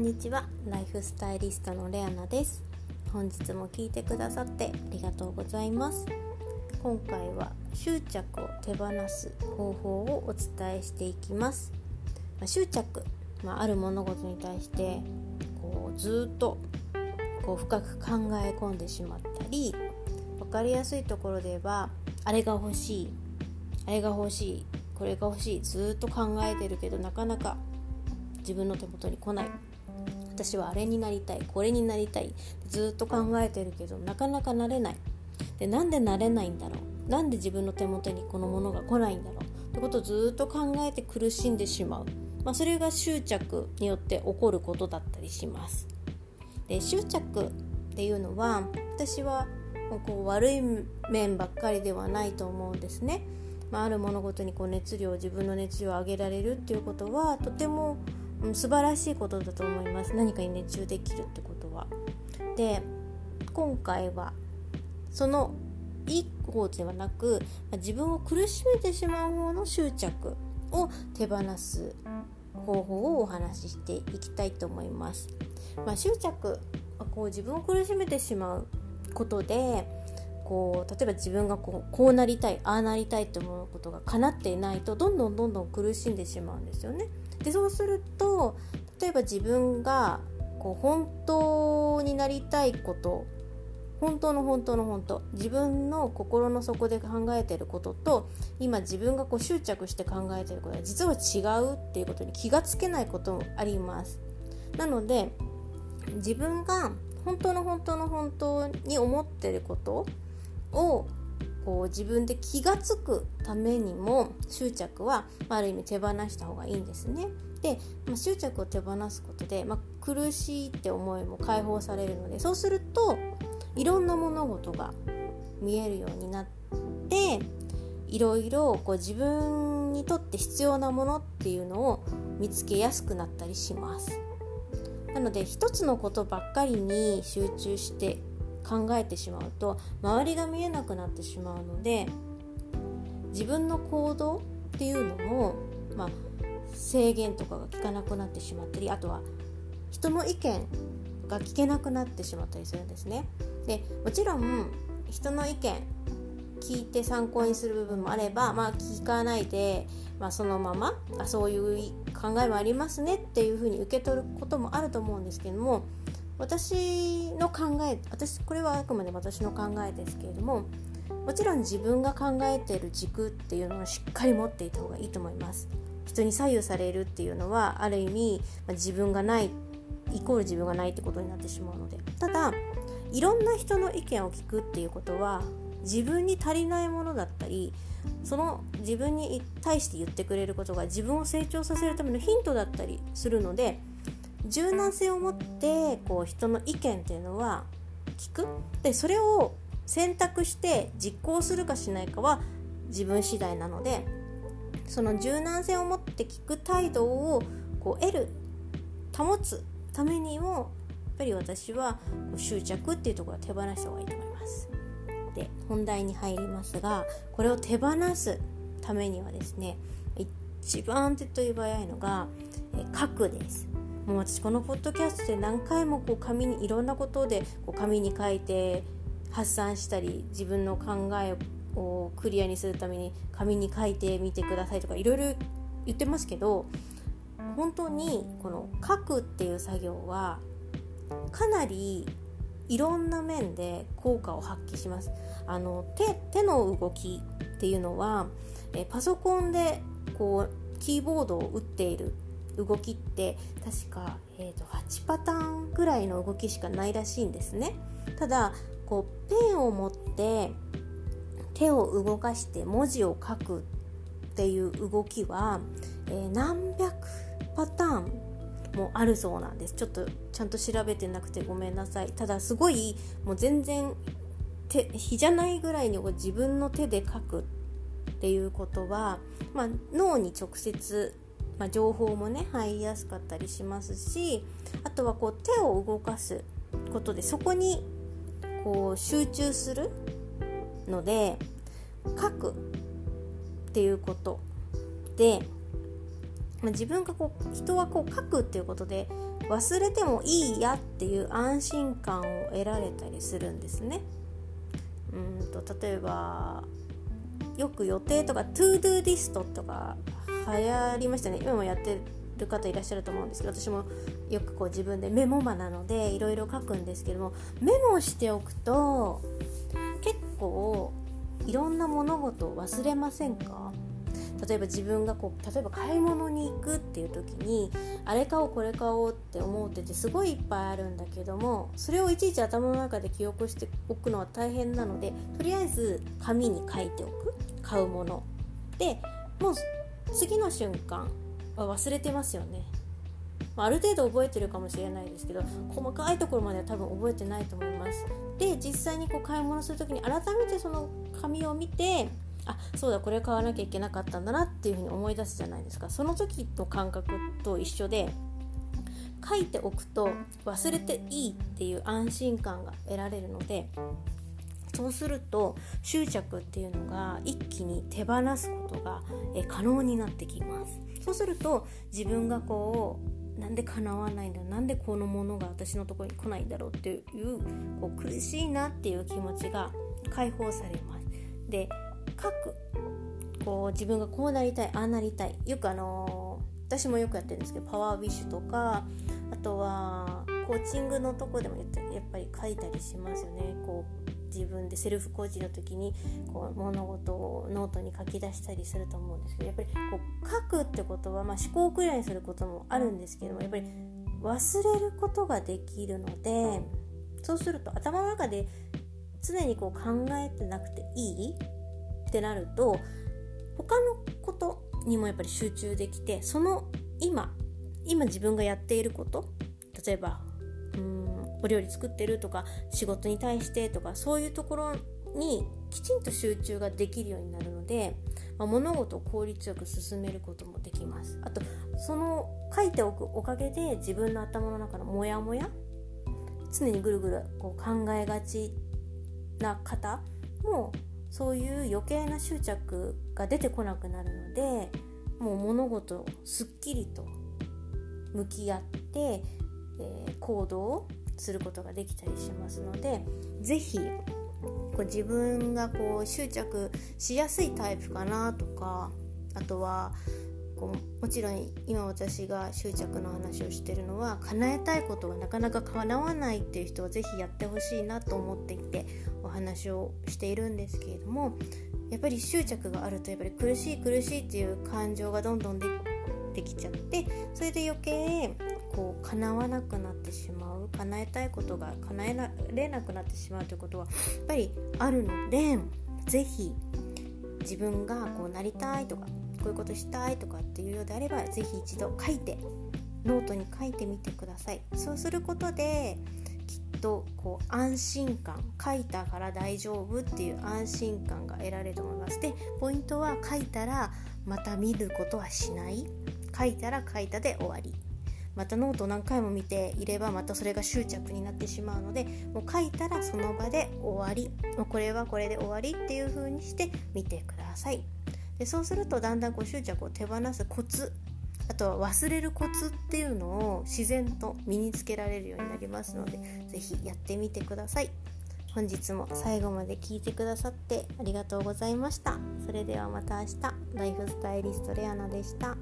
んにちは。ライフスタイリストのレアナです。本日も聞いてくださってありがとうございます。今回は執着を手放す方法をお伝えしていきます、まあ、執着、まあ、ある物事に対してこうずっとこう深く考え込んでしまったり分かりやすいところで言えばあれが欲しいあれが欲しいこれが欲しいずっと考えてるけどなかなか自分の手元に来ない。私はあれになりたいこれになりたいずっと考えてるけどなかなかなれない。でなんでなれないんだろう？なんで自分の手元にこのものが来ないんだろう？ってことをずっと考えて苦しんでしまう、まあ、それが執着によって起こることだったりします。で執着っていうのは私はこう悪い面ばっかりではないと思うんですね、まあ、ある物事にこう熱量自分の熱量を上げられるっていうことはとても素晴らしいことだと思います何かに熱中できるってことは。で今回はそのいい方ではなく自分を苦しめてしまう方の執着を手放す方法をお話ししていきたいと思います。まあ、執着こう自分を苦しめてしまうことでこう例えば自分がこうこうなりたいああなりたいと思うことが叶っていないとどんどんどんどん苦しんでしまうんですよね。でそうすると例えば自分がこう本当になりたいこと本当の本当の本当自分の心の底で考えていることと今自分がこう執着して考えてることは実は違うっていうことに気がつけないこともあります。なので自分が本当の本当の本当に思ってることをこう自分で気が付くためにも執着は、まあ、ある意味手放した方がいいんですね。で、まあ、執着を手放すことで、まあ、苦しいって思いも解放されるのでそうするといろんな物事が見えるようになっていろいろこう自分にとって必要なものっていうのを見つけやすくなったりします。なので一つのことばっかりに集中して考えてしまうと周りが見えなくなってしまうので自分の行動っていうのも、まあ、制限とかが効かなくなってしまったりあとは人の意見が聞けなくなってしまったりするんですね。でもちろん人の意見聞いて参考にする部分もあれば、まあ、聞かないで、まあ、そのままあそういう考えもありますねっていうふうに受け取ることもあると思うんですけども私の考え私これはあくまで私の考えですけれどももちろん自分が考えている軸っていうのをしっかり持っていた方がいいと思います。人に左右されるっていうのはある意味、まあ、自分がないイコール自分がないってことになってしまうので。ただいろんな人の意見を聞くっていうことは自分に足りないものだったりその自分に対して言ってくれることが自分を成長させるためのヒントだったりするので柔軟性を持ってこう人の意見っていうのは聞くでそれを選択して実行するかしないかは自分次第なのでその柔軟性を持って聞く態度をこう得る保つためにもやっぱり私は執着っていうところは手放した方がいいと思います。で本題に入りますがこれを手放すためにはですね一番手っ取り早いのが書くですもう私このポッドキャストで何回もこう紙にいろんなことでこう紙に書いて発散したり自分の考えをクリアにするために紙に書いてみてくださいとかいろいろ言ってますけど本当にこの書くっていう作業はかなりいろんな面で効果を発揮します。あの手手の動きっていうのはえパソコンでこうキーボードを打っている動きって確か、えーと、8パターンぐらいの動きしかないらしいんですね。ただこうペンを持って手を動かして文字を書くっていう動きは、えー、何百パターンもあるそうなんです。ちょっとちゃんと調べてなくてごめんなさい。ただすごいもう全然手日じゃないぐらいに自分の手で書くっていうことは、まあ、脳に直接まあ、情報もね入りやすかったりしますしあとはこう手を動かすことでそこにこう集中するので書くっていうことで、まあ、自分がこう人はこう書くっていうことで忘れてもいいやっていう安心感を得られたりするんですね。うんと例えばよく予定とか ToDo リストとか流行りましたね。今もやってる方いらっしゃると思うんですけど私もよくこう自分でメモマなのでいろいろ書くんですけどもメモしておくと結構いろんな物事を忘れませんか？例えば自分がこう例えば買い物に行くっていう時にあれ買おうこれ買おうって思っててすごいいっぱいあるんだけどもそれをいちいち頭の中で記憶しておくのは大変なのでとりあえず紙に書いておく。買うもの。でもう次の瞬間は忘れてますよね。ある程度覚えてるかもしれないですけど細かいところまでは多分覚えてないと思います。で実際にこう買い物する時に改めてその紙を見てあそうだこれ買わなきゃいけなかったんだなっていうふうに思い出すじゃないですか。その時の感覚と一緒で書いておくと忘れていいっていう安心感が得られるのでそうすると執着っていうのが一気に手放すことが可能になってきます。そうすると自分がこうなんで叶わないんだなんでこのものが私のところに来ないんだろうっていうこう苦しいなっていう気持ちが解放されます。で書くこう自分がこうなりたいああなりたい。よくあのー、私もよくやってるんですけどパワーウィッシュとかあとはコーチングのとこでもやっぱり書いたりしますよね。こう自分でセルフコーチの時にこう物事をノートに書き出したりすると思うんですけどやっぱりこう書くってことは、まあ、思考くらいにすることもあるんですけどもやっぱり忘れることができるのでそうすると頭の中で常にこう考えてなくていい？ってなると他のことにもやっぱり集中できてその今今自分がやっていること例えばお料理作ってるとか仕事に対してとかそういうところにきちんと集中ができるようになるので、まあ、物事を効率よく進めることもできます。あとその書いておくおかげで自分の頭の中のモヤモヤ常にぐるぐるこう考えがちな方もそういう余計な執着が出てこなくなるのでもう物事をすっきりと向き合って、えー、行動することができたりしますので是非こう自分がこう執着しやすいタイプかなとかあとはこうもちろん今私が執着の話をしてるのは叶えたいことがなかなか叶わないっていう人は是非やってほしいなと思っていてお話をしているんですけれどもやっぱり執着があるとやっぱり苦しい苦しいっていう感情がどんどんできちゃってそれで余計こう叶わなくなってしまう。叶えたいことが叶えられなくなってしまうということはやっぱりあるので是非自分がこうなりたいとかこういうことしたいとかっていうようであれば是非一度書いてノートに書いてみてください。そうすることできっとこう安心感書いたから大丈夫っていう安心感が得られると思います。でポイントは書いたらまた見ることはしない。書いたら書いたで終わり。またノートを何回も見ていればまたそれが執着になってしまうのでもう書いたらその場で終わりもうこれはこれで終わりっていう風にして見てください。でそうするとだんだんこう執着を手放すコツあとは忘れるコツっていうのを自然と身につけられるようになりますので是非やってみてください。本日も最後まで聞いてくださってありがとうございました。それではまた明日。ライフスタイリストレアナでした。